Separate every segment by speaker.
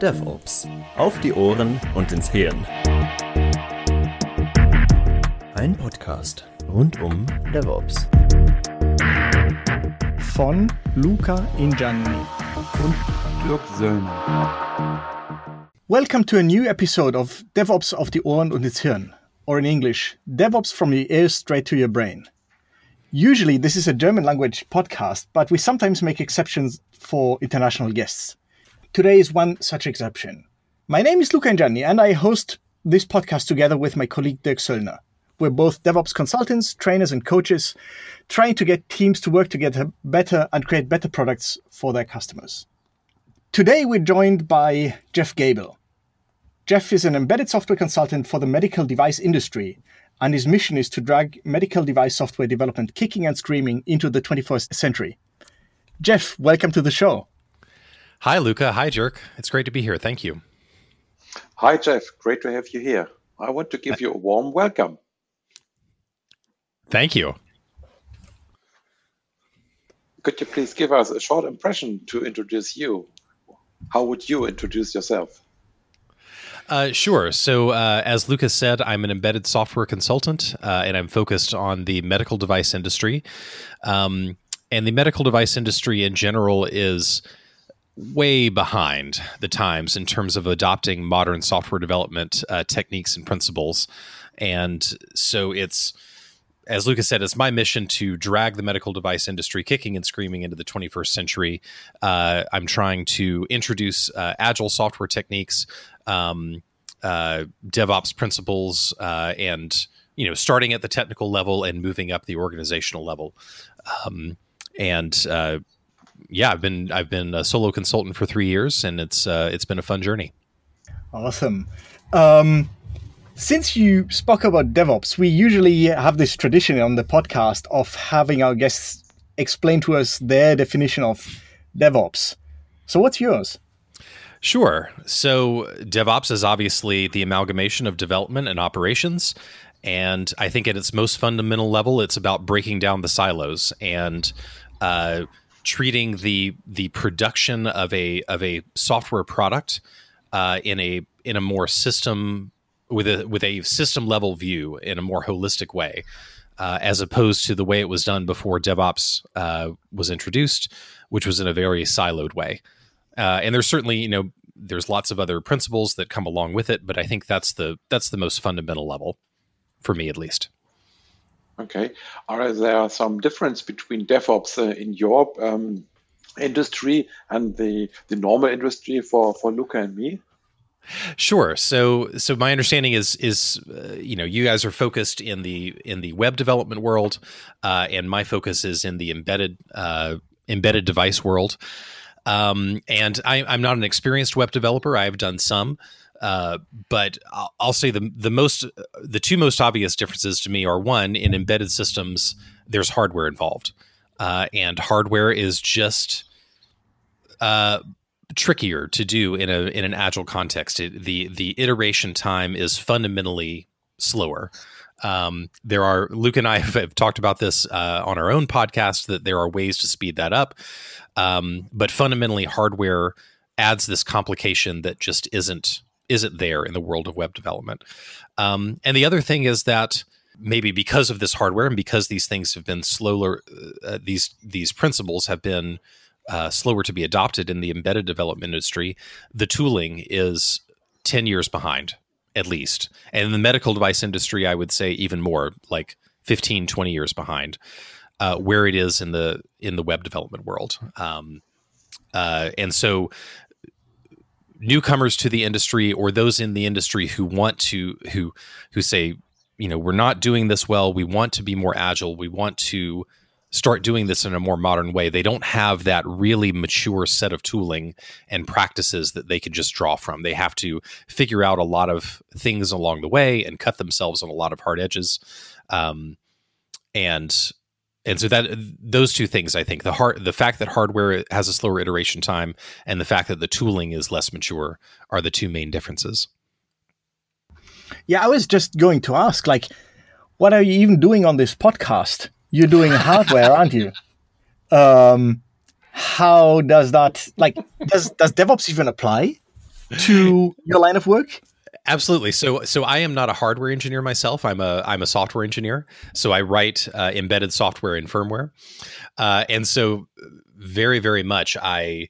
Speaker 1: DevOps. Auf die Ohren und ins Hirn. Ein Podcast rund um DevOps.
Speaker 2: Von Luca Ingianni
Speaker 3: und Dirk Söllner.
Speaker 2: Welcome to a new episode of DevOps auf die Ohren und ins Hirn, or in English, DevOps from your ears straight to your brain. Usually, this is a German language podcast, but we sometimes make exceptions for international guests. Today is one such exception. My name is Luca Ingianni, and I host this podcast together with my colleague Dirk Söllner. We're both DevOps consultants, trainers, and coaches trying to get teams to work together better and create better products for their customers. Today, we're joined by Jeff Gable. Jeff is an embedded software consultant for the medical device industry and his mission is to drag medical device software development kicking and screaming into the 21st century. Jeff, welcome to the show.
Speaker 4: Hi, Luca. Hi, Dirk. It's great to be here. Thank you.
Speaker 3: Hi, Jeff. Great to have you here. I want to give you a warm welcome.
Speaker 4: Thank you.
Speaker 3: Could you please give us a short impression to introduce you? How would you introduce yourself?
Speaker 4: Uh, sure. So, uh, as Lucas said, I'm an embedded software consultant, uh, and I'm focused on the medical device industry. Um, and the medical device industry in general is way behind the times in terms of adopting modern software development uh, techniques and principles. And so, it's as Lucas said, it's my mission to drag the medical device industry kicking and screaming into the 21st century. Uh, I'm trying to introduce uh, agile software techniques, um, uh, DevOps principles, uh, and you know, starting at the technical level and moving up the organizational level. Um, and uh, yeah, I've been I've been a solo consultant for three years, and it's uh, it's been a fun journey.
Speaker 2: Awesome. Um, since you spoke about DevOps, we usually have this tradition on the podcast of having our guests explain to us their definition of DevOps. So, what's yours?
Speaker 4: Sure. So, DevOps is obviously the amalgamation of development and operations. And I think at its most fundamental level, it's about breaking down the silos and uh, treating the the production of a of a software product uh, in a in a more system with a with a system level view in a more holistic way, uh, as opposed to the way it was done before DevOps uh, was introduced, which was in a very siloed way. Uh, and there's certainly you know there's lots of other principles that come along with it, but I think that's the that's the most fundamental level for me at least.
Speaker 3: Okay, are there some difference between DevOps uh, in your um, industry and the the normal industry for for Luca and me?
Speaker 4: Sure. So, so my understanding is is uh, you know you guys are focused in the in the web development world, uh, and my focus is in the embedded uh, embedded device world. Um, and I, am not an experienced web developer. I have done some, uh, but I'll, say the the most the two most obvious differences to me are one in embedded systems. There's hardware involved, uh, and hardware is just uh, trickier to do in a in an agile context. It, the the iteration time is fundamentally slower. Um, there are Luke and I have, have talked about this uh, on our own podcast that there are ways to speed that up, um, but fundamentally, hardware adds this complication that just isn't isn't there in the world of web development. Um, and the other thing is that maybe because of this hardware and because these things have been slower, uh, these these principles have been uh, slower to be adopted in the embedded development industry, the tooling is 10 years behind at least. And in the medical device industry, I would say even more, like 15, 20 years behind. Uh, where it is in the in the web development world, um, uh, and so newcomers to the industry or those in the industry who want to who who say you know we're not doing this well we want to be more agile we want to start doing this in a more modern way. They don't have that really mature set of tooling and practices that they can just draw from. They have to figure out a lot of things along the way and cut themselves on a lot of hard edges. Um, and and so that those two things, I think the hard the fact that hardware has a slower iteration time and the fact that the tooling is less mature are the two main differences.
Speaker 2: Yeah, I was just going to ask, like, what are you even doing on this podcast? you're doing hardware, aren't you? Um, how does that like does does DevOps even apply? to your line of work?
Speaker 4: Absolutely. So, so I am not a hardware engineer myself. I'm a I'm a software engineer. So I write uh, embedded software and firmware, uh, and so very very much I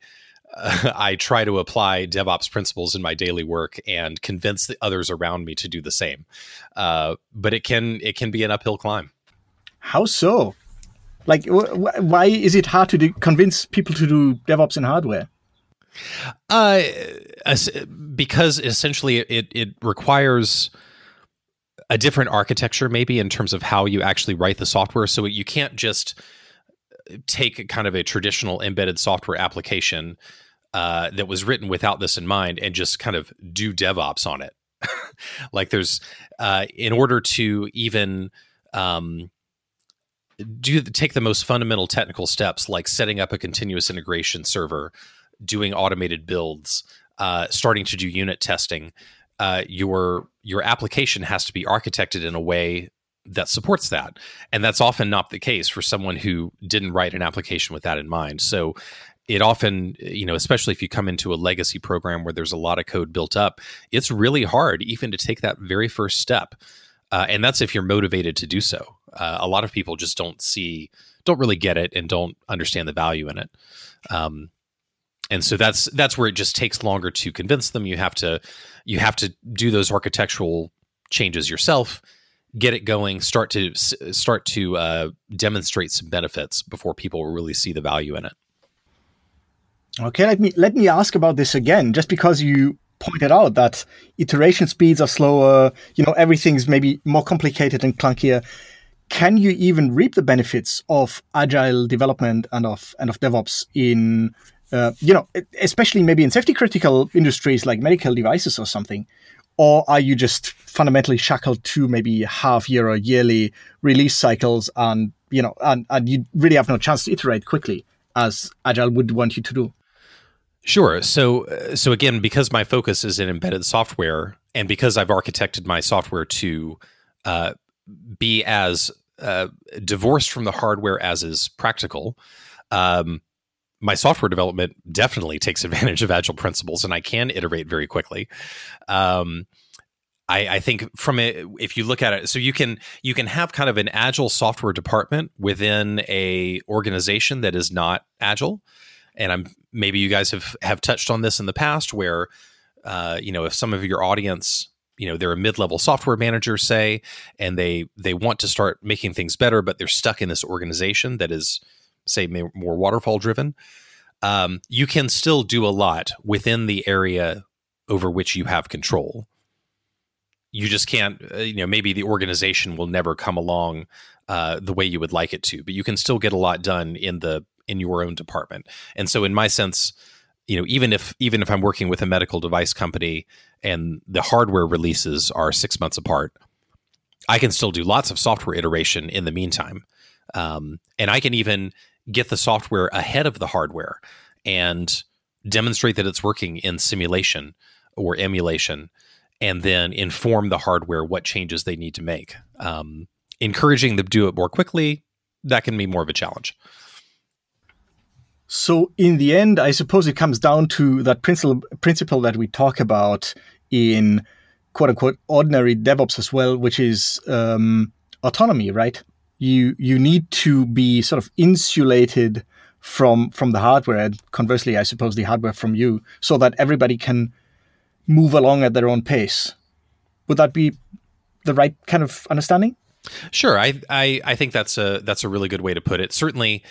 Speaker 4: uh, I try to apply DevOps principles in my daily work and convince the others around me to do the same. Uh, but it can it can be an uphill climb.
Speaker 2: How so? Like, wh- why is it hard to convince people to do DevOps in hardware?
Speaker 4: Uh, because essentially it it requires a different architecture, maybe in terms of how you actually write the software. So you can't just take kind of a traditional embedded software application uh, that was written without this in mind and just kind of do DevOps on it. like there's uh, in order to even um, do take the most fundamental technical steps like setting up a continuous integration server doing automated builds, uh, starting to do unit testing, uh, your your application has to be architected in a way that supports that, and that's often not the case for someone who didn't write an application with that in mind. So it often you know especially if you come into a legacy program where there's a lot of code built up it's really hard even to take that very first step. Uh, and that's if you're motivated to do so. Uh, a lot of people just don't see don't really get it and don't understand the value in it. Um, and so that's that's where it just takes longer to convince them. You have to you have to do those architectural changes yourself get it going start to start to uh, demonstrate some benefits before people really see the value in it.
Speaker 2: Okay let me let me ask about this again just because you pointed out that iteration speeds are slower you know everything's maybe more complicated and clunkier. Can you even reap the benefits of agile development and of and of devops in uh, you know, especially maybe in safety critical industries like medical devices or something? Or are you just fundamentally shackled to maybe half year or yearly release cycles and, you know, and, and you really have no chance to iterate quickly as Agile would want you to do?
Speaker 4: Sure. So, uh, so again, because my focus is in embedded software, and because I've architected my software to uh, be as uh, divorced from the hardware as is practical, um, my software development definitely takes advantage of agile principles and I can iterate very quickly. Um, I, I, think from it, if you look at it, so you can you can have kind of an agile software department within a organization that is not agile, and I'm maybe you guys have have touched on this in the past where uh, you know if some of your audience you know they're a mid-level software manager say and they they want to start making things better but they're stuck in this organization that is say more waterfall driven, um, you can still do a lot within the area over which you have control. You just can't, uh, you know, maybe the organization will never come along uh, the way you would like it to, but you can still get a lot done in the in your own department. And so, in my sense, you know, even if even if I'm working with a medical device company and the hardware releases are six months apart, I can still do lots of software iteration in the meantime, um, and I can even get the software ahead of the hardware and demonstrate that it's working in simulation or emulation and then inform the hardware what changes they need to make. Um, encouraging them to do it more quickly that can be more of a challenge.
Speaker 2: So in the end i suppose it comes down to that principle principle that we talk about in quote unquote ordinary devops as well which is um, autonomy right you you need to be sort of insulated from from the hardware and conversely i suppose the hardware from you so that everybody can move along at their own pace. Would that be the right kind of understanding?
Speaker 4: Sure. I i, I think that's a that's a really good way to put it. Certainly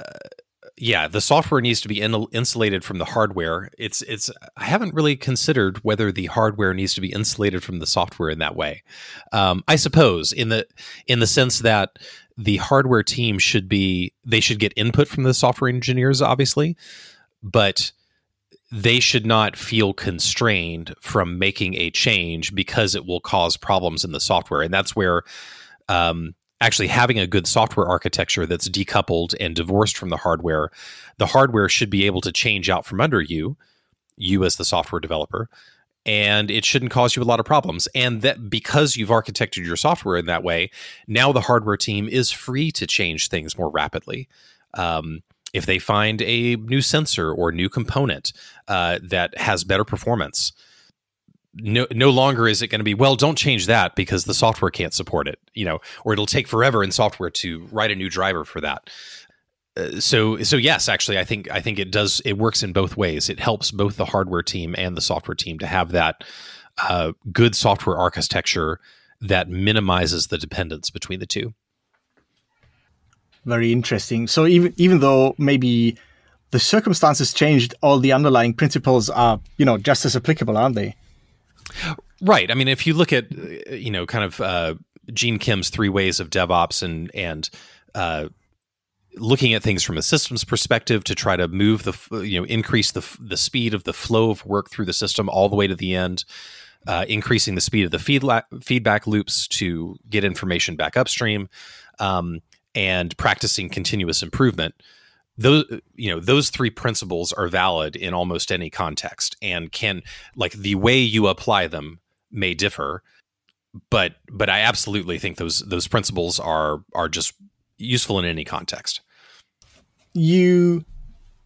Speaker 4: uh, yeah, the software needs to be in, insulated from the hardware. It's it's I haven't really considered whether the hardware needs to be insulated from the software in that way. Um, I suppose in the in the sense that the hardware team should be they should get input from the software engineers, obviously, but they should not feel constrained from making a change because it will cause problems in the software, and that's where um, actually having a good software architecture that's decoupled and divorced from the hardware, the hardware should be able to change out from under you, you as the software developer, and it shouldn't cause you a lot of problems. And that because you've architected your software in that way, now the hardware team is free to change things more rapidly. Um, if they find a new sensor or new component uh, that has better performance, no, no longer is it going to be well don't change that because the software can't support it you know or it'll take forever in software to write a new driver for that. Uh, so so yes actually i think i think it does it works in both ways. It helps both the hardware team and the software team to have that uh, good software architecture that minimizes the dependence between the two.
Speaker 2: Very interesting. So even even though maybe the circumstances changed all the underlying principles are you know just as applicable aren't they
Speaker 4: Right. I mean, if you look at you know kind of uh, Gene Kim's three ways of DevOps and and uh, looking at things from a systems perspective to try to move the you know increase the the speed of the flow of work through the system all the way to the end. Uh, increasing the speed of the feedback feedback loops to get information back upstream, um, and practicing continuous improvement those you know those three principles are valid in almost any context and can like the way you apply them may differ but but i absolutely think those those principles are are just useful in any context.
Speaker 2: You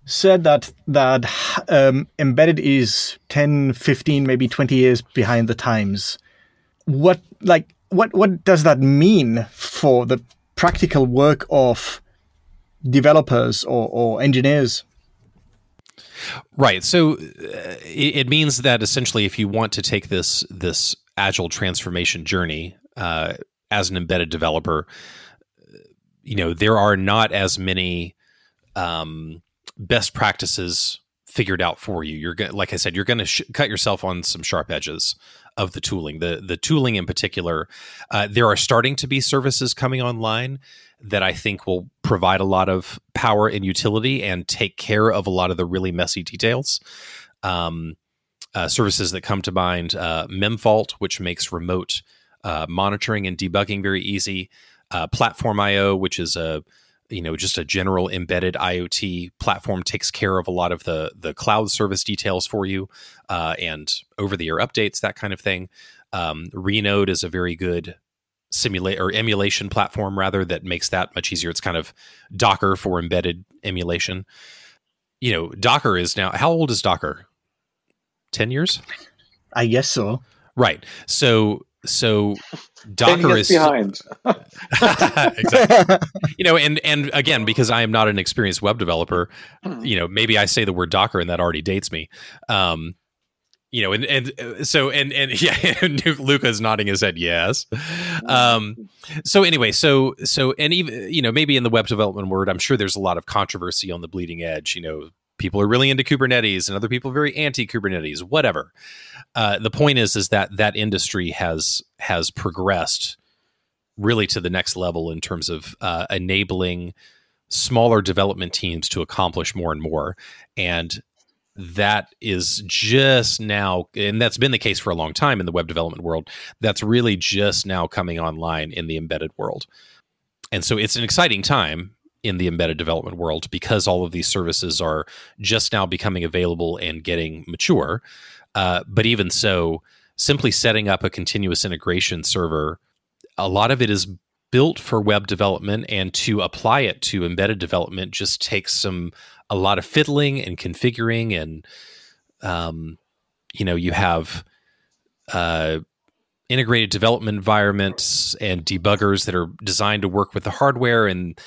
Speaker 2: said that that um, embedded is 10 15 maybe 20 years behind the times. What like what what does that mean for the practical work of developers or, or engineers.
Speaker 4: Right. So uh, it, it, means that essentially, if you want to take this this agile transformation journey uh, as an embedded developer, you know there are not as many um, best practices figured out for you. You're going, like I said, you're going to sh- cut yourself on some sharp edges of the tooling. The the tooling in particular, uh, there are starting to be services coming online that I think will provide a lot of power and utility and take care of a lot of the really messy details. Um, uh, services that come to mind uh, Memfault, which makes remote uh, monitoring and debugging very easy. Uh, Platform.io, which is a you know just a general embedded IoT platform, takes care of a lot of the the cloud service details for you uh, and over the air updates, that kind of thing. Um, Renode is a very good simulate or emulation platform rather that makes that much easier. It's kind of Docker for embedded emulation. You know, Docker is now how old is Docker? 10 years?
Speaker 2: I guess so.
Speaker 4: Right. So so Docker is
Speaker 3: behind.
Speaker 4: exactly. you know, and and again, because I am not an experienced web developer, you know, maybe I say the word Docker and that already dates me. Um, you know, and and uh, so and and yeah, Luca's nodding his head yes. Um, so anyway, so so and even you know maybe in the web development world, I'm sure there's a lot of controversy on the bleeding edge. You know, people are really into Kubernetes, and other people are very anti Kubernetes. Whatever. Uh, the point is, is that that industry has has progressed really to the next level in terms of uh, enabling smaller development teams to accomplish more and more and that is just now, and that's been the case for a long time in the web development world. That's really just now coming online in the embedded world. And so it's an exciting time in the embedded development world because all of these services are just now becoming available and getting mature. Uh, but even so, simply setting up a continuous integration server, a lot of it is built for web development and to apply it to embedded development just takes some a lot of fiddling and configuring and um, you know you have uh, integrated development environments and debuggers that are designed to work with the hardware and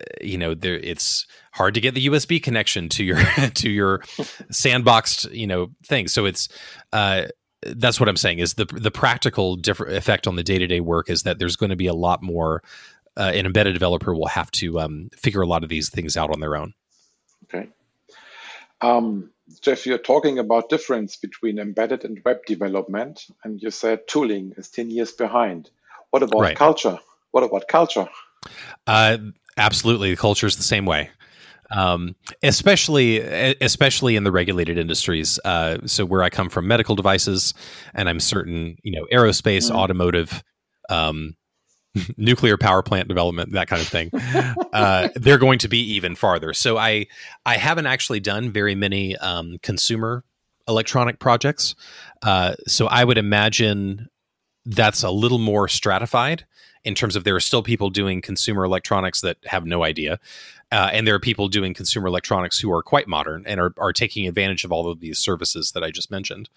Speaker 4: uh, you know there it's hard to get the USB connection to your to your sandboxed you know thing so it's uh, that's what I'm saying is the the practical different effect on the day to day work is that there's going to be a lot more. Uh, an embedded developer will have to um, figure a lot of these things out on their own.
Speaker 3: Um, Jeff, you're talking about difference between embedded and web development, and you said tooling is 10 years behind. What about right. culture? What about culture?
Speaker 4: Uh, absolutely, the culture is the same way um, especially especially in the regulated industries. Uh, so where I come from, medical devices, and I'm certain you know aerospace, mm. automotive. Um, nuclear power plant development, that kind of thing. uh, they're going to be even farther. So I I haven't actually done very many um, consumer electronic projects. Uh, so I would imagine that's a little more stratified in terms of there are still people doing consumer electronics that have no idea. Uh, and there are people doing consumer electronics who are quite modern and are, are taking advantage of all of these services that I just mentioned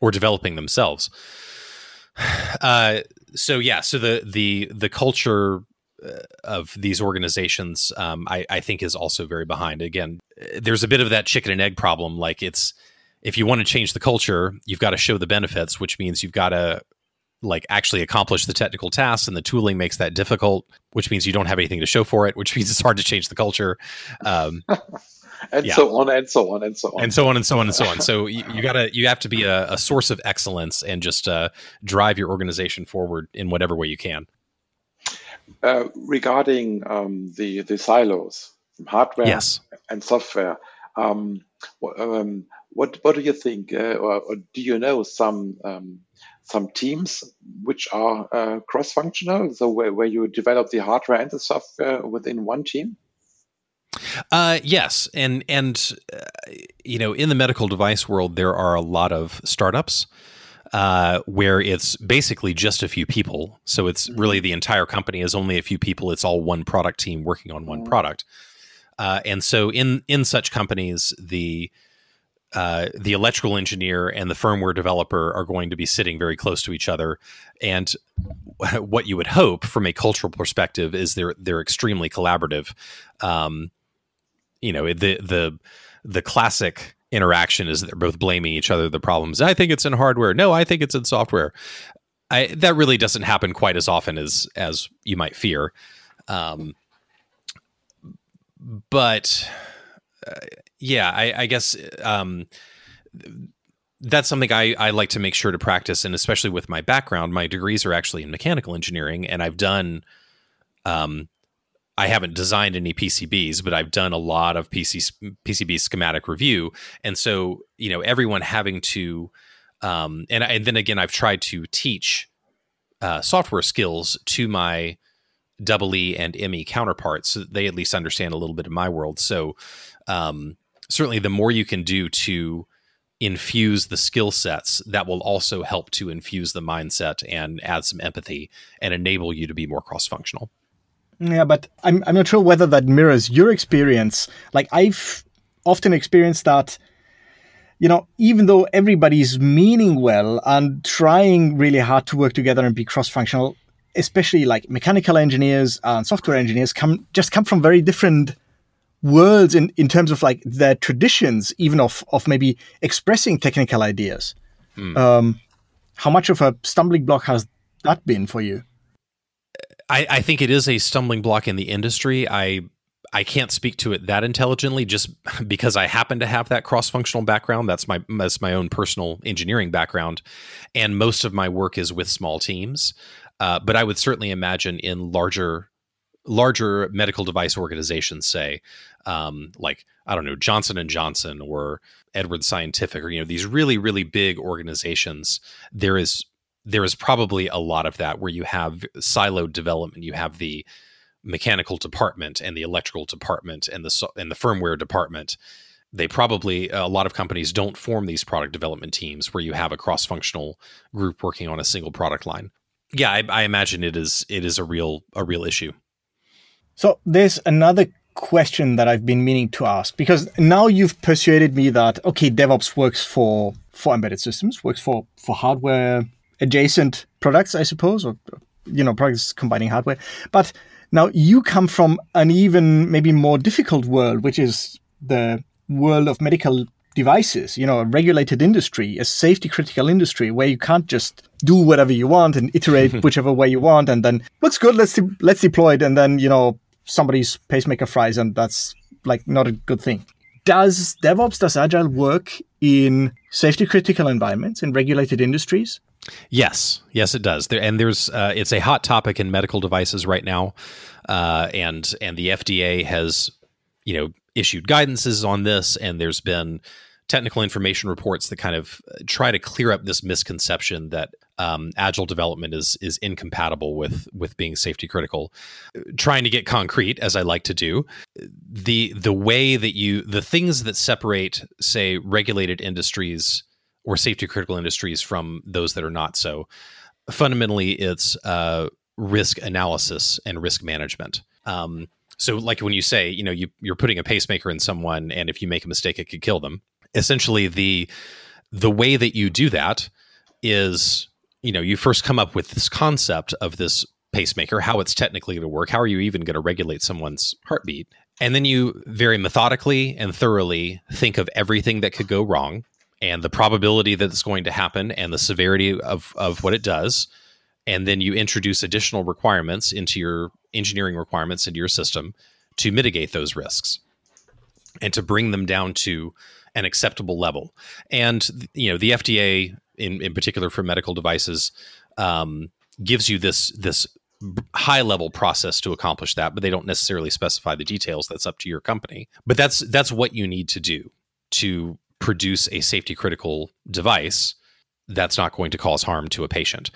Speaker 4: or developing themselves. Uh, so yeah, so the the the culture uh, of these organizations, um, I, I think, is also very behind. Again, there's a bit of that chicken and egg problem. Like it's if you want to change the culture, you've got to show the benefits, which means you've got to like actually accomplish the technical tasks and the tooling makes that difficult which means you don't have anything to show for it which means it's hard to change the culture um,
Speaker 3: and yeah. so on and so on and so on
Speaker 4: and so on and so on and so on so you, you, gotta you have to be a, a source of excellence and just uh, drive your organization forward in whatever way you can
Speaker 3: uh, regarding um, the the silos hardware
Speaker 4: yes.
Speaker 3: and software um, um, what what do you think uh, or, or, do you know some um, some teams which are uh, cross-functional, so where, where you develop the hardware and the software within one team?
Speaker 4: Uh, yes, and and uh, you know, in the medical device world, there are a lot of startups uh, where it's basically just a few people. So it's really mm-hmm. the entire company is only a few people. It's all one product team working on one mm-hmm. product. Uh, and so in in such companies, the uh, the electrical engineer and the firmware developer are going to be sitting very close to each other. And what you would hope from a cultural perspective is they're they're extremely collaborative. Um, you know, the the the classic interaction is they're both blaming each other the problems. I think it's in hardware. No, I think it's in software. I, that really doesn't happen quite as often as as you might fear. Um, but uh, yeah, I, I guess um, that's something I, I like to make sure to practice, and especially with my background, my degrees are actually in mechanical engineering, and I've done. Um, I haven't designed any PCBs, but I've done a lot of PC PCB schematic review, and so you know everyone having to, um, and and then again I've tried to teach uh, software skills to my double E and ME counterparts so they at least understand a little bit of my world. So um, certainly the more you can do to infuse the skill sets that will also help to infuse the mindset and add some empathy and enable you to be more cross functional.
Speaker 2: Yeah, but I'm I'm not sure whether that mirrors your experience. Like I've often experienced that you know, even though everybody's meaning well and trying really hard to work together and be cross functional, especially like mechanical engineers and software engineers come just come from very different worlds in, in terms of like their traditions, even of of maybe expressing technical ideas. Hmm. Um, how much of a stumbling block has that been for you?
Speaker 4: I, I think it is a stumbling block in the industry. I I can't speak to it that intelligently just because I happen to have that cross-functional background. That's my that's my own personal engineering background, and most of my work is with small teams. Uh, but I would certainly imagine in larger larger medical device organizations say um, like i don't know johnson and johnson or edwards scientific or you know these really really big organizations there is there is probably a lot of that where you have siloed development. You have the mechanical department and the electrical department and the and the firmware department. They probably a lot of companies don't form these product development teams where you have a cross functional group working on a single product line. Yeah I, I imagine it is it is a real a real issue.
Speaker 2: So there's another question that I've been meaning to ask because now you've persuaded me that okay, DevOps works for for embedded systems, works for for hardware adjacent products, I suppose, or you know, products combining hardware. But now you come from an even maybe more difficult world, which is the world of medical devices, you know, a regulated industry, a safety critical industry where you can't just do whatever you want and iterate whichever way you want and then looks good, let's de- let's deploy it and then, you know, somebody's pacemaker fries, and that's like not a good thing. Does DevOps, does Agile work in safety critical environments in regulated industries?
Speaker 4: Yes, yes, it does. There, and there's uh, it's a hot topic in medical devices right now, uh, and and the FDA has you know issued guidances on this, and there's been technical information reports that kind of try to clear up this misconception that um, agile development is is incompatible with with being safety critical. Trying to get concrete, as I like to do, the the way that you the things that separate, say, regulated industries or safety critical industries from those that are not so. Fundamentally, it's uh, risk analysis and risk management. Um, so, like when you say, you know, you, you're putting a pacemaker in someone, and if you make a mistake, it could kill them. Essentially, the the way that you do that is, you know, you first come up with this concept of this pacemaker, how it's technically going to work, how are you even going to regulate someone's heartbeat, and then you very methodically and thoroughly think of everything that could go wrong and the probability that it's going to happen and the severity of, of what it does. And then you introduce additional requirements into your engineering requirements into your system to mitigate those risks and to bring them down to an acceptable level. And you know, the FDA in, in particular for medical devices um, gives you this this high level process to accomplish that, but they don't necessarily specify the details. That's up to your company. But that's that's what you need to do to produce a safety critical device that's not going to cause harm to a patient.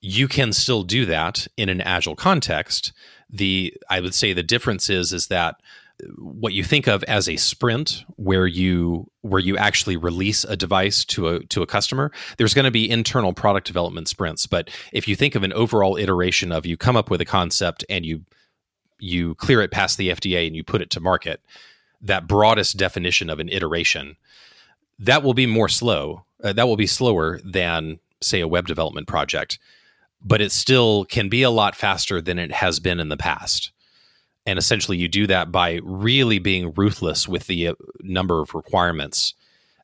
Speaker 4: You can still do that in an agile context. The I would say the difference is is that uh, what you think of as a sprint where you where you actually release a device to a to a customer there's going to be internal product development sprints but if you think of an overall iteration of you come up with a concept and you you clear it past the FDA and you put it to market that broadest definition of an iteration that will be more slow uh, that will be slower than say a web development project but it still can be a lot faster than it has been in the past. And essentially you do that by really being ruthless with the uh, number of requirements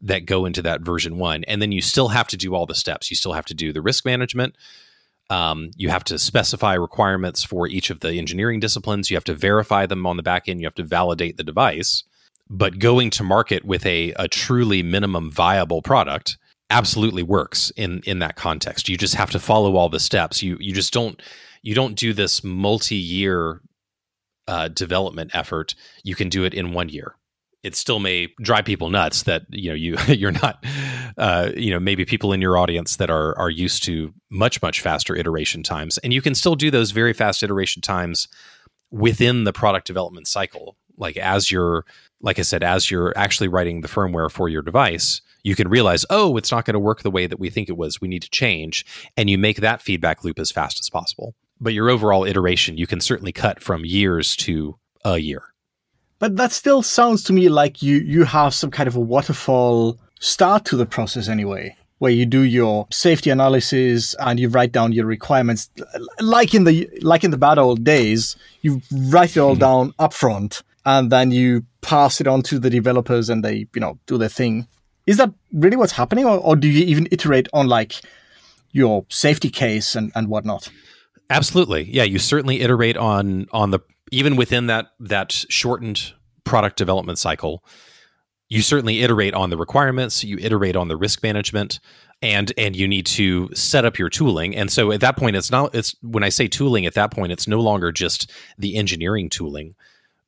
Speaker 4: that go into that version one and then you still have to do all the steps. You still have to do the risk management. Um, you have to specify requirements for each of the engineering disciplines. You have to verify them on the back end. You have to validate the device but going to market with a, a truly minimum viable product absolutely works in in that context you just have to follow all the steps you you just don't you don't do this multi-year uh, development effort, you can do it in one year. It still may drive people nuts that you know you you're not uh, you know maybe people in your audience that are are used to much much faster iteration times, and you can still do those very fast iteration times within the product development cycle. Like as you're like I said, as you're actually writing the firmware for your device, you can realize, oh, it's not going to work the way that we think it was. We need to change, and you make that feedback loop as fast as possible but your overall iteration you can certainly cut from years to a year.
Speaker 2: But that still sounds to me like you you have some kind of a waterfall start to the process anyway, where you do your safety analysis and you write down your requirements, like in the like in the bad old days. You write it all mm-hmm. down upfront, and then you pass it on to the developers, and they you know do their thing. Is that really what's happening, or, or do you even iterate on like your safety case and, and whatnot?
Speaker 4: Absolutely. Yeah, you certainly iterate on on the even within that that shortened product development cycle, you certainly iterate on the requirements, you iterate on the risk management and and you need to set up your tooling. And so at that point it's not it's when I say tooling at that point it's no longer just the engineering tooling.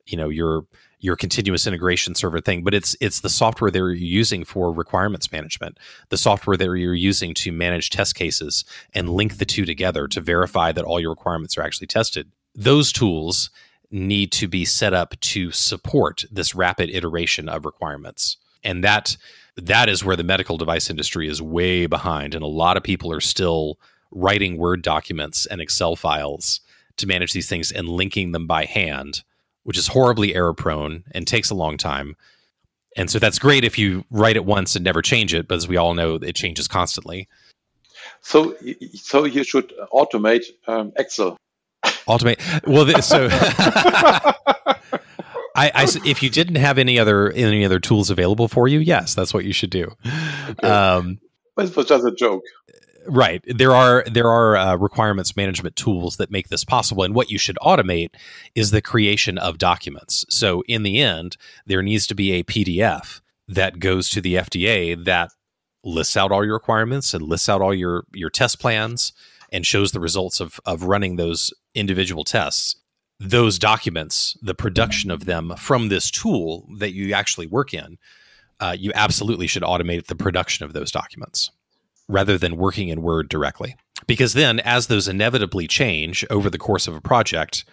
Speaker 4: You know, your your continuous integration server thing, but it's it's the software that you're using for requirements management, the software that you're using to manage test cases and link the two together to verify that all your requirements are actually tested. Those tools need to be set up to support this rapid iteration of requirements. And that that is where the medical device industry is way behind and a lot of people are still writing word documents and excel files to manage these things and linking them by hand which is horribly error prone and takes a long time. And so that's great if you write it once and never change it, but as we all know, it changes constantly.
Speaker 3: So, so you should automate um, Excel.
Speaker 4: Automate. Well, so I, I, if you didn't have any other any other tools available for you, yes, that's what you should do.
Speaker 3: Okay. Um, it was just a joke
Speaker 4: right. There are there are uh, requirements management tools that make this possible and what you should automate is the creation of documents. So in the end there needs to be a pdf that goes to the fda that lists out all your requirements and lists out all your your test plans and shows the results of of running those individual tests. Those documents the production of them from this tool that you actually work in uh, you absolutely should automate the production of those documents rather than working in Word directly. Because then, as those inevitably change over the course of a project,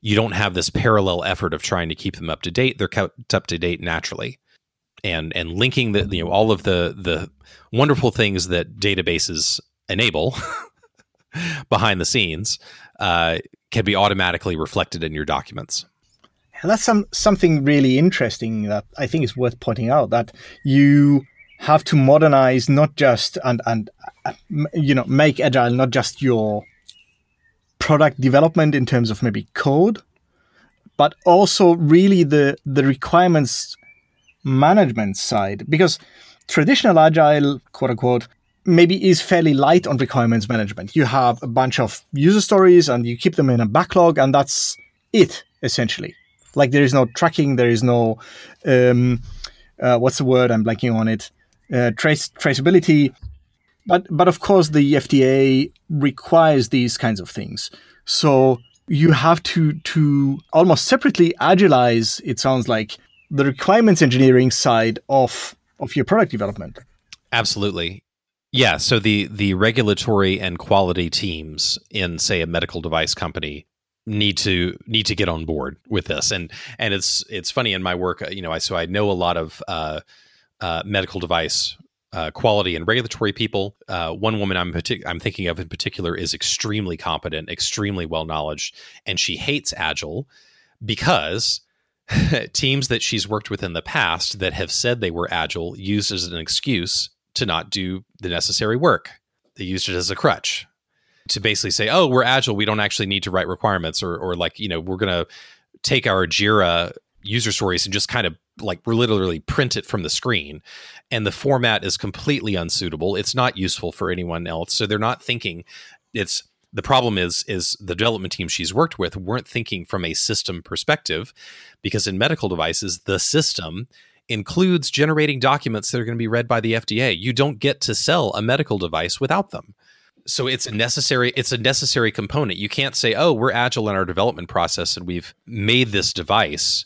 Speaker 4: you don't have this parallel effort of trying to keep them up to date. They're kept up to date naturally. And and linking the you know all of the the wonderful things that databases enable behind the scenes uh, can be automatically reflected in your documents.
Speaker 2: And that's some something really interesting that I think is worth pointing out that you have to modernize not just and and uh, you know make agile not just your product development in terms of maybe code but also really the the requirements management side. Because traditional agile quote unquote maybe is fairly light on requirements management. You have a bunch of user stories and you keep them in a backlog and that's it essentially. Like there is no tracking there is no um, uh, what's the word i'm blanking on it uh, trace traceability. But but of course the fda requires these kinds of things. So you have to to almost separately agilize it sounds like the requirements engineering side of of your product development.
Speaker 4: Absolutely. Yeah so the the regulatory and quality teams in say a medical device company need to need to get on board with this. And and it's it's funny in my work you know i so i know a lot of uh, uh, medical device uh, quality and regulatory people. Uh, one woman I'm partic- I'm thinking of in particular is extremely competent, extremely well knowledge, and she hates Agile because teams that she's worked with in the past that have said they were Agile used as an excuse to not do the necessary work. They used it as a crutch to basically say, "Oh, we're Agile. We don't actually need to write requirements," or or like you know we're gonna take our Jira user stories and just kind of like literally print it from the screen. And the format is completely unsuitable. It's not useful for anyone else. So they're not thinking it's the problem is is the development team she's worked with weren't thinking from a system perspective because in medical devices the system includes generating documents that are going to be read by the FDA you don't get to sell a medical device without them. So it's a necessary it's a necessary component. You can't say oh we're agile in our development process and we've made this device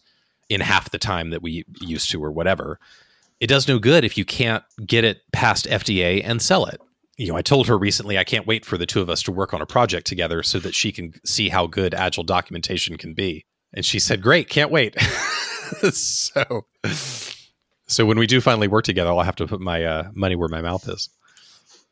Speaker 4: in half the time that we used to or whatever it does no good if you can't get it past fda and sell it. You know i told her recently i can't wait for the two of us to work on a project together so that she can see how good agile documentation can be. And she said great can't wait. So so when we do finally work together i'll have to put my uh, money where my mouth is.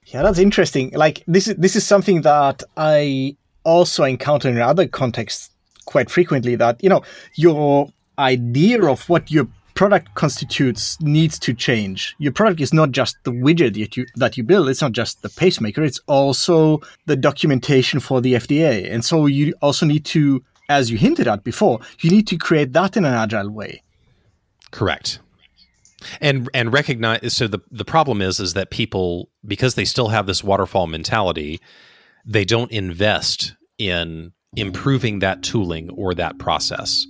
Speaker 2: Yeah that's interesting. Like this is this is something that i also encounter in other contexts quite frequently that you know your idea of what your product constitutes needs to change. Your product is not just the widget that you that you build. It's not just the pacemaker. It's also the documentation for the FDA. And so you also need to, as you hinted at before, you need to create that in an agile way.
Speaker 4: Correct. And and recognize so the the problem is is that people because they still have this waterfall mentality, they don't invest in improving that tooling or that process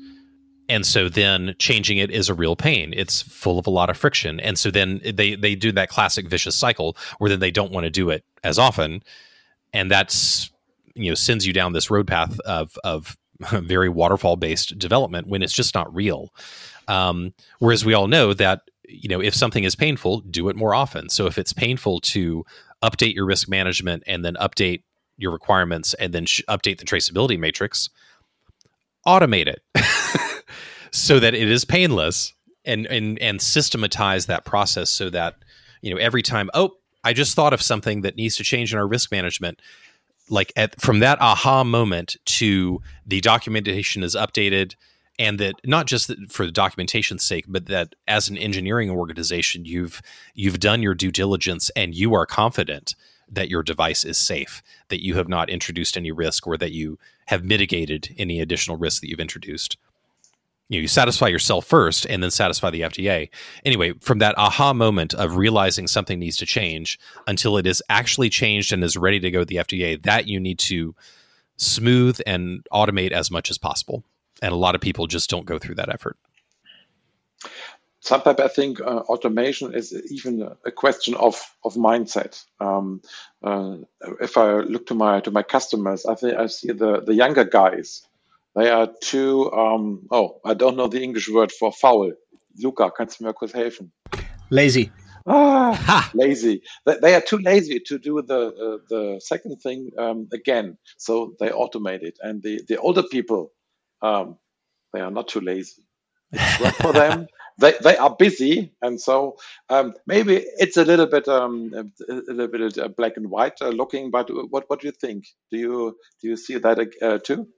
Speaker 4: and so then changing it is a real pain. It's full of a lot of friction. And so then they they do that classic vicious cycle where then they don't want to do it as often. And that's you know sends you down this road path of of very waterfall based development when it's just not real. Um, whereas we all know that you know if something is painful do it more often. So if it's painful to update your risk management and then update your requirements and then sh- update the traceability matrix automate it so that it is painless and and and systematize that process so that you know every time oh i just thought of something that needs to change in our risk management. Like at from that aha moment to the documentation is updated and that not just for the documentation's sake but that as an engineering organization you've you've done your due diligence and you are confident that your device is safe that you have not introduced any risk or that you have mitigated any additional risk that you've introduced you know, you satisfy yourself first and then satisfy the FDA. Anyway, from that aha moment of realizing something needs to change until it is actually changed and is ready to go to the FDA, that you need to smooth and automate as much as possible. And a lot of people just don't go through that effort.
Speaker 3: Sometimes I think uh, automation is even a question of, of mindset. Um, uh, if I look to my to my customers, I think I see the, the younger guys they are too, um, oh, I don't know the English word for faul. Luca, kannst du mir kurz helfen?
Speaker 2: Lazy.
Speaker 3: Ah, ha. lazy. They, they, are too lazy to do the uh, the second thing um, again, so they automate it. And the, the older people, um, they are not too lazy. It's work for them. They, they are busy, and so um, maybe it's a little bit um, a, a little bit uh, black and white uh, looking. But what what do you think? Do you do you see that uh, too?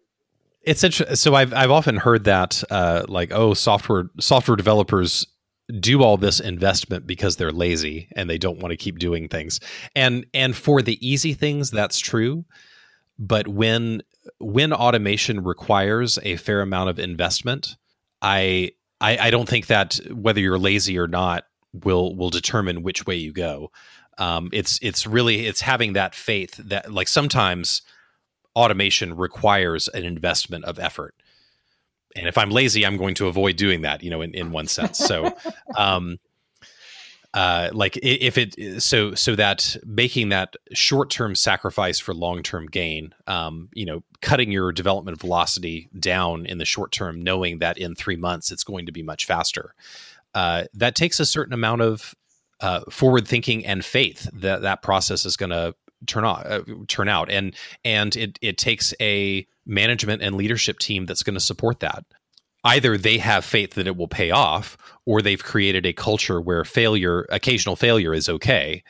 Speaker 4: It's interesting. So I've I've often heard that uh, like oh software software developers do all this investment because they're lazy and they don't want to keep doing things. And and for the easy things that's true, but when when automation requires a fair amount of investment, I I, I don't think that whether you're lazy or not will will determine which way you go. Um, it's it's really it's having that faith that like sometimes automation requires an investment of effort and if I'm lazy, I'm going to avoid doing that, you know, in, in one sense. So, um, uh, like if it so so that making that short term sacrifice for long term gain, um, you know, cutting your development velocity down in the short term, knowing that in three months it's going to be much faster, uh, that takes a certain amount of uh, forward thinking and faith that that process is going to turn out uh, turn out and and it it takes a management and leadership team that's going to support that. Either they have faith that it will pay off or they've created a culture where failure occasional failure is okay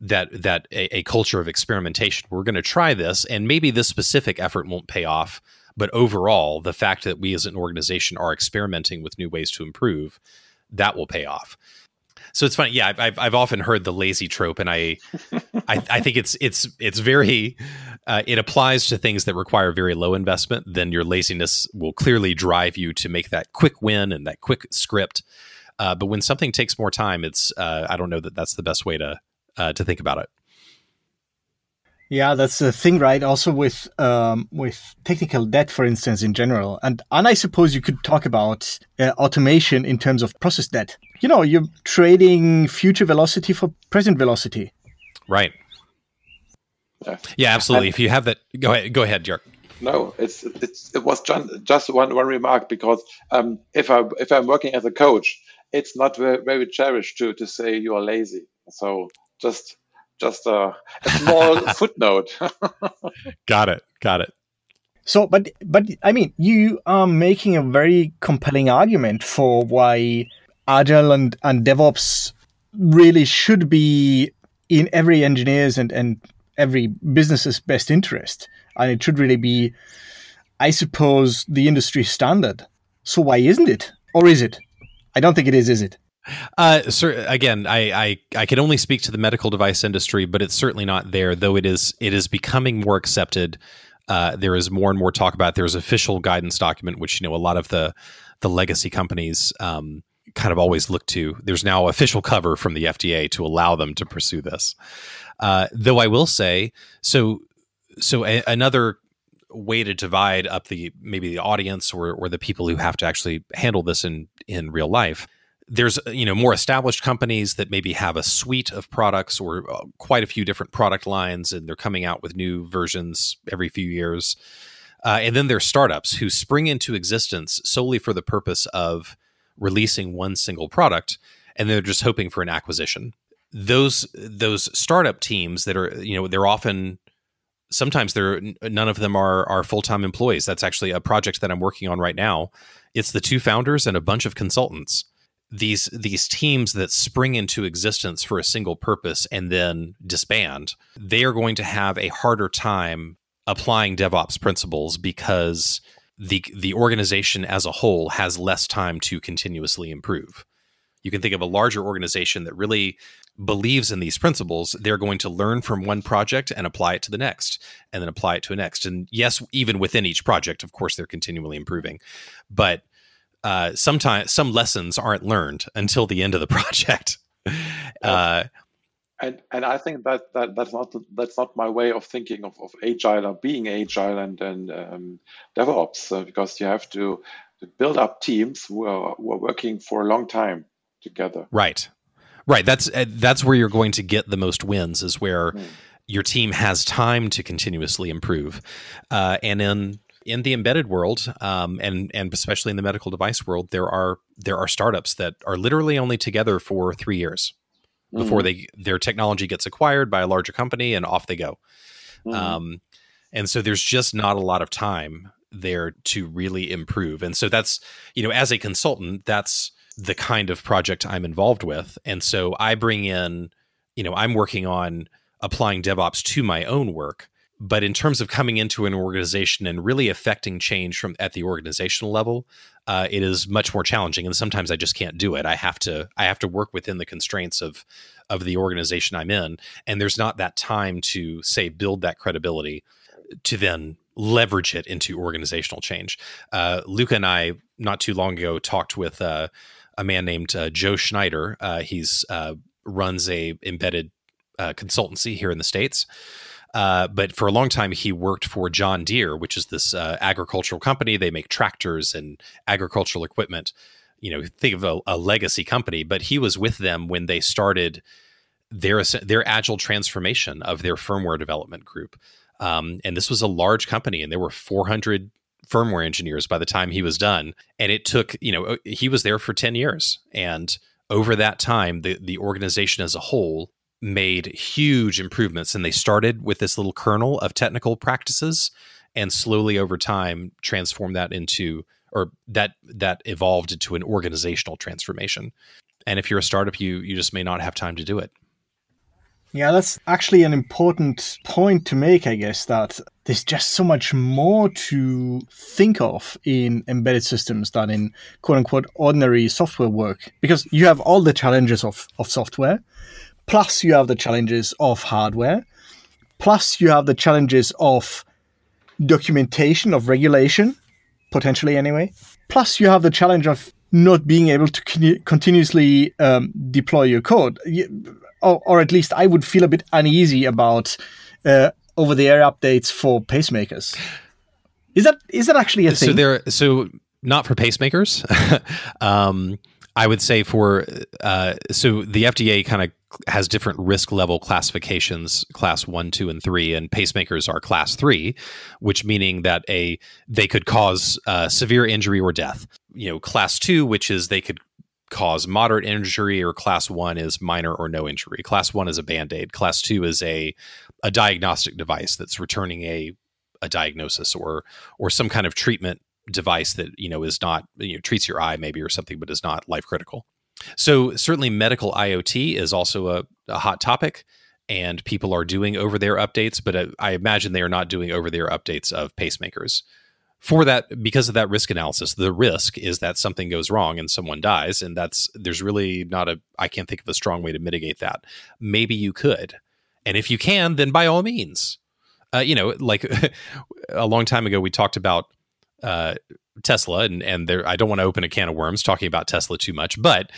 Speaker 4: that that a, a culture of experimentation. We're going to try this and maybe this specific effort won't pay off but overall the fact that we as an organization are experimenting with new ways to improve that will pay off so it's funny. Yeah, I've, I've often heard the lazy trope, and I, I, I think it's it's it's very, uh, it applies to things that require very low investment. Then your laziness will clearly drive you to make that quick win and that quick script. Uh, but when something takes more time, it's uh, I don't know that that's the best way to uh, to think about it.
Speaker 2: Yeah, that's the thing, right? Also with um, with technical debt, for instance, in general, and and I suppose you could talk about uh, automation in terms of process debt. You know, you're trading future velocity for present velocity.
Speaker 4: Right. Yeah, yeah absolutely. And if you have that, go ahead. Go ahead, Jörg.
Speaker 3: No, it's it's it was just one one remark because um, if I if I'm working as a coach, it's not very, very cherished to to say you are lazy. So just just a, a small footnote.
Speaker 4: got it. Got it.
Speaker 2: So, but but I mean, you are making a very compelling argument for why agile and and DevOps really should be in every engineer's and and every business's best interest, and it should really be, I suppose, the industry standard. So why isn't it, or is it? I don't think it is. Is it?
Speaker 4: Uh, sir, again, I, I I can only speak to the medical device industry, but it's certainly not there. Though it is it is becoming more accepted. Uh, there is more and more talk about. There's official guidance document, which you know a lot of the the legacy companies um, kind of always look to. There's now official cover from the FDA to allow them to pursue this. Uh, though I will say, so so a, another way to divide up the maybe the audience or or the people who have to actually handle this in in real life there's you know more established companies that maybe have a suite of products or uh, quite a few different product lines and they're coming out with new versions every few years. Uh, and then there's startups who spring into existence solely for the purpose of releasing one single product and they're just hoping for an acquisition. Those those startup teams that are you know they're often sometimes they're none of them are are full-time employees. That's actually a project that i'm working on right now. It's the two founders and a bunch of consultants these these teams that spring into existence for a single purpose and then disband, they are going to have a harder time applying DevOps principles because the the organization as a whole has less time to continuously improve. You can think of a larger organization that really believes in these principles, they're going to learn from one project and apply it to the next, and then apply it to a next. And yes, even within each project, of course, they're continually improving. But uh, sometimes some lessons aren't learned until the end of the project. Uh,
Speaker 3: and and I think that, that that's not that's not my way of thinking of, of agile or being agile and and um, DevOps uh, because you have to, to, build up teams who are, who are working for a long time together.
Speaker 4: Right, right. That's uh, that's where you're going to get the most wins. Is where. Mm. Your team has time to continuously improve, uh, and in in the embedded world, um, and and especially in the medical device world, there are there are startups that are literally only together for three years mm-hmm. before they their technology gets acquired by a larger company and off they go. Mm-hmm. Um, and so there's just not a lot of time there to really improve. And so that's, you know, as a consultant, that's the kind of project I'm involved with. And so I bring in, you know, I'm working on applying DevOps to my own work. But in terms of coming into an organization and really affecting change from at the organizational level, uh, it is much more challenging. And sometimes I just can't do it. I have to I have to work within the constraints of of the organization I'm in, and there's not that time to say build that credibility to then leverage it into organizational change. Uh, Luca and I, not too long ago, talked with uh, a man named uh, Joe Schneider. Uh, he's uh, runs a embedded consultancy here in the states. But for a long time, he worked for John Deere, which is this agricultural company. They make tractors and agricultural equipment. You know, think of a, a legacy company. But he was with them when they started their their agile transformation of their firmware development group. Um, and this was a large company, and there were 400 firmware engineers by the time he was done. And it took, you know, uh, he was there for 10 years. And over that time, the, the organization as a whole made huge improvements. And they started with this little kernel of technical practices and slowly over time transformed that into or that that evolved into an organizational transformation. And if you're a startup, you you just may not have time to do it.
Speaker 2: Yeah, that's actually an important point to make, I guess, that there's just so much more to think of in embedded systems than in quote unquote ordinary software work. Because you have all the challenges of, of software, plus you have the challenges of hardware, plus you have the challenges of documentation, of regulation, potentially anyway, plus you have the challenge of not being able to continuously um, deploy your code or, or at least I would feel a bit uneasy about uh, over the air updates for pacemakers. Is that is that actually a thing?
Speaker 4: So there, so not for pacemakers. um, I would say for uh, so the FDA kind of has different risk level classifications, class one, two, and three, and pacemakers are class three, which meaning that a they could cause uh, severe injury or death. You know, class two, which is they could cause moderate injury or class one is minor or no injury class one is a band-aid class two is a a diagnostic device that's returning a a diagnosis or or some kind of treatment device that you know is not you know treats your eye maybe or something but is not life critical. So certainly medical iot is also a, a hot topic and people are doing over their updates but I, I imagine they are not doing over their updates of pacemakers. For that because of that risk analysis the risk is that something goes wrong and someone dies and that's there's really not a i can't think of a strong way to mitigate that. Maybe you could and if you can then by all means. Uh, you know like a long time ago we talked about uh, Tesla and and there I don't want to open a can of worms talking about Tesla too much but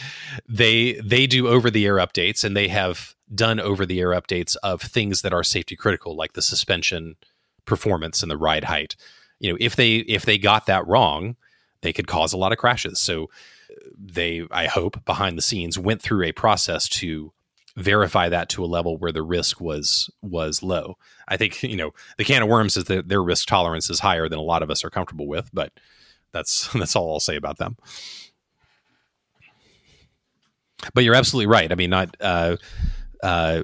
Speaker 4: they they do over the air updates and they have done over the air updates of things that are safety critical like the suspension performance and the ride height. You know if they if they got that wrong they could cause a lot of crashes. So they i hope behind the scenes went through a process to verify that to a level where the risk was was low. I think you know the can of worms is that their risk tolerance is higher than a lot of us are comfortable with but that's that's all i'll say about them. But you're absolutely right. I mean not uh, uh,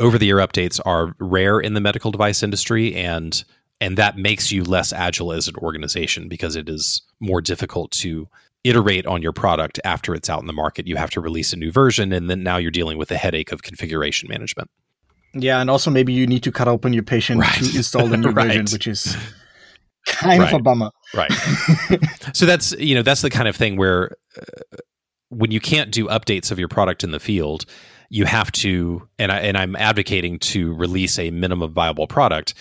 Speaker 4: over the air updates are rare in the medical device industry and and that makes you less agile as an organization because it is more difficult to iterate on your product after it's out in the market. You have to release a new version, and then now you're dealing with the headache of configuration management.
Speaker 2: Yeah, and also maybe you need to cut open your patient right. to install the new right. version, which is kind right. of a bummer.
Speaker 4: Right. so that's you know that's the kind of thing where uh, when you can't do updates of your product in the field, you have to and I and I'm advocating to release a minimum viable product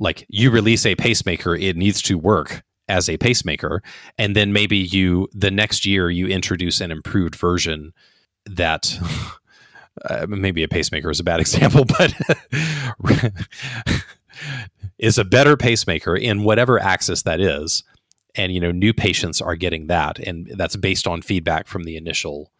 Speaker 4: like you release a pacemaker, it needs to work as a pacemaker. And then maybe you, the next year, you introduce an improved version that. Uh, maybe a pacemaker is a bad example, but is a better pacemaker in whatever axis that is. And you know, new patients are getting that, and that's based on feedback from the initial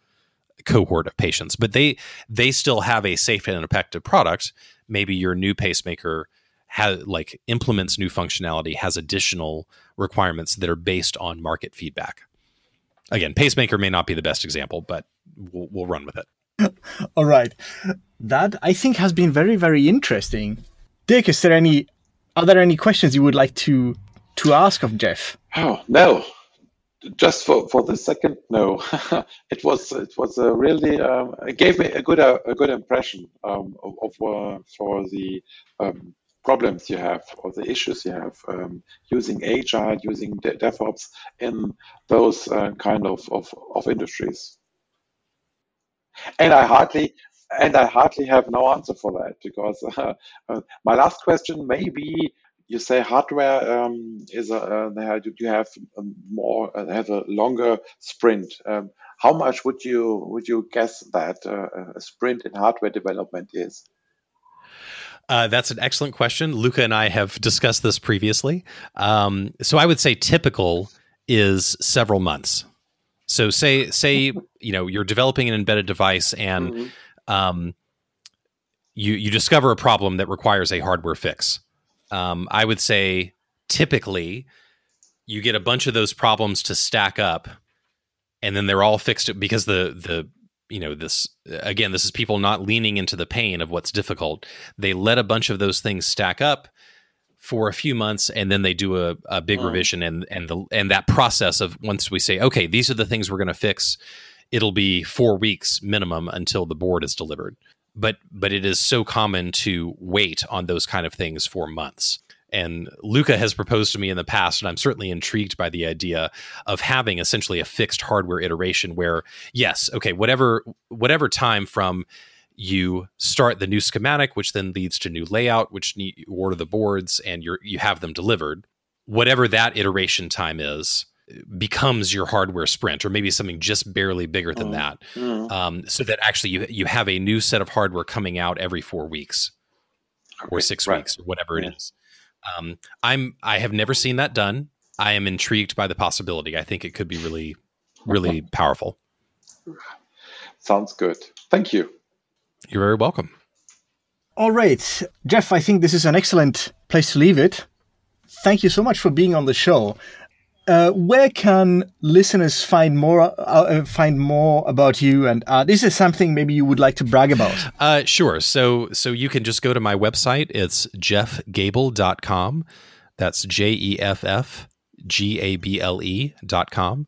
Speaker 4: cohort of patients. But they they still have a safe and effective product. Maybe your new pacemaker has like implements new functionality has additional requirements that are based on market feedback. Again pacemaker may not be the best example but we'll, we'll run with it.
Speaker 2: All right. That i think has been very very interesting. Dick is there any are there any questions you would like to to ask of Jeff?
Speaker 3: Oh no, just for, for the second no. It was it was a really um, it gave me a good uh, a good impression um, of, of uh, for the um, problems you have or the issues you have um, using agile using De devops in those uh, kind of, of, of industries and i hardly and i hardly have no answer for that because uh, my last question may be you say hardware um, is a, uh, you have more uh, have a longer sprint. Um, how much would you would you guess that uh, a sprint in hardware development is?
Speaker 4: Uh, that's an excellent question. Luca and I have discussed this previously. Um, so I would say typical is several months. So say say you know you're developing an embedded device and mm-hmm. um, you you discover a problem that requires a hardware fix um, I would say typically you get a bunch of those problems to stack up, and then they're all fixed because the the you know this again this is people not leaning into the pain of what's difficult. They let a bunch of those things stack up for a few months and then they do a, a big revision and and the and that process of once we say okay these are the things we're going to fix it'll be four weeks minimum until the board is delivered but but it is so common to wait on those kind of things for months. And Luca has proposed to me in the past, and I'm certainly intrigued by the idea of having essentially a fixed hardware iteration where, yes, okay, whatever whatever time from you start the new schematic, which then leads to new layout, which you order the boards and you you have them delivered. Whatever that iteration time is, becomes your hardware sprint or maybe something just barely bigger than mm. that mm. Um, so that actually you, you have a new set of hardware coming out every four weeks or six right. weeks or whatever yeah. it is um, i'm i have never seen that done. I am intrigued by the possibility. I think it could be really really powerful.
Speaker 3: Sounds good. Thank you.
Speaker 4: You're very welcome.
Speaker 2: All right. Jeff i think this is an excellent place to leave it. Thank you so much for being on the show uh, where can listeners find more uh, uh, find more about you? And uh, this is something maybe you would like to brag about.
Speaker 4: Uh, sure. So so you can just go to my website. It's jeffgable.com that's j-e-f-f g-a-b-l-e dot com.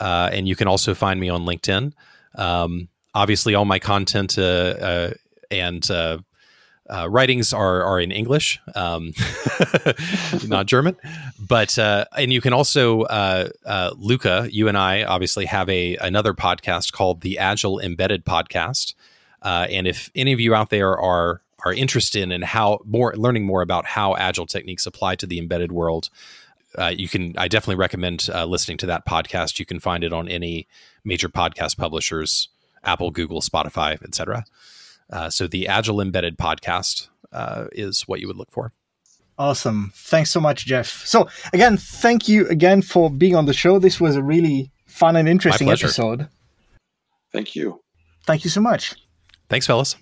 Speaker 4: And you can also find me on linkedin. Um, obviously all my content and uh, writings are are in English, um, not German. But uh, and you can also uh, uh, Luca, you and I obviously have a another podcast called the Agile Embedded Podcast. Uh, and if any of you out there are are interested in how more learning more about how agile techniques apply to the embedded world, uh, you can. I definitely recommend listening to that podcast. You can find it on any major podcast publishers, Apple, Google, Spotify, etc. Uh, so the Agile Embedded podcast uh, is what you would look for.
Speaker 2: Awesome. Thanks so much, Jeff. So, again, thank you again for being on the show. This was a really fun and interesting episode.
Speaker 3: Thank you.
Speaker 2: Thank you so much.
Speaker 4: Thanks, fellas.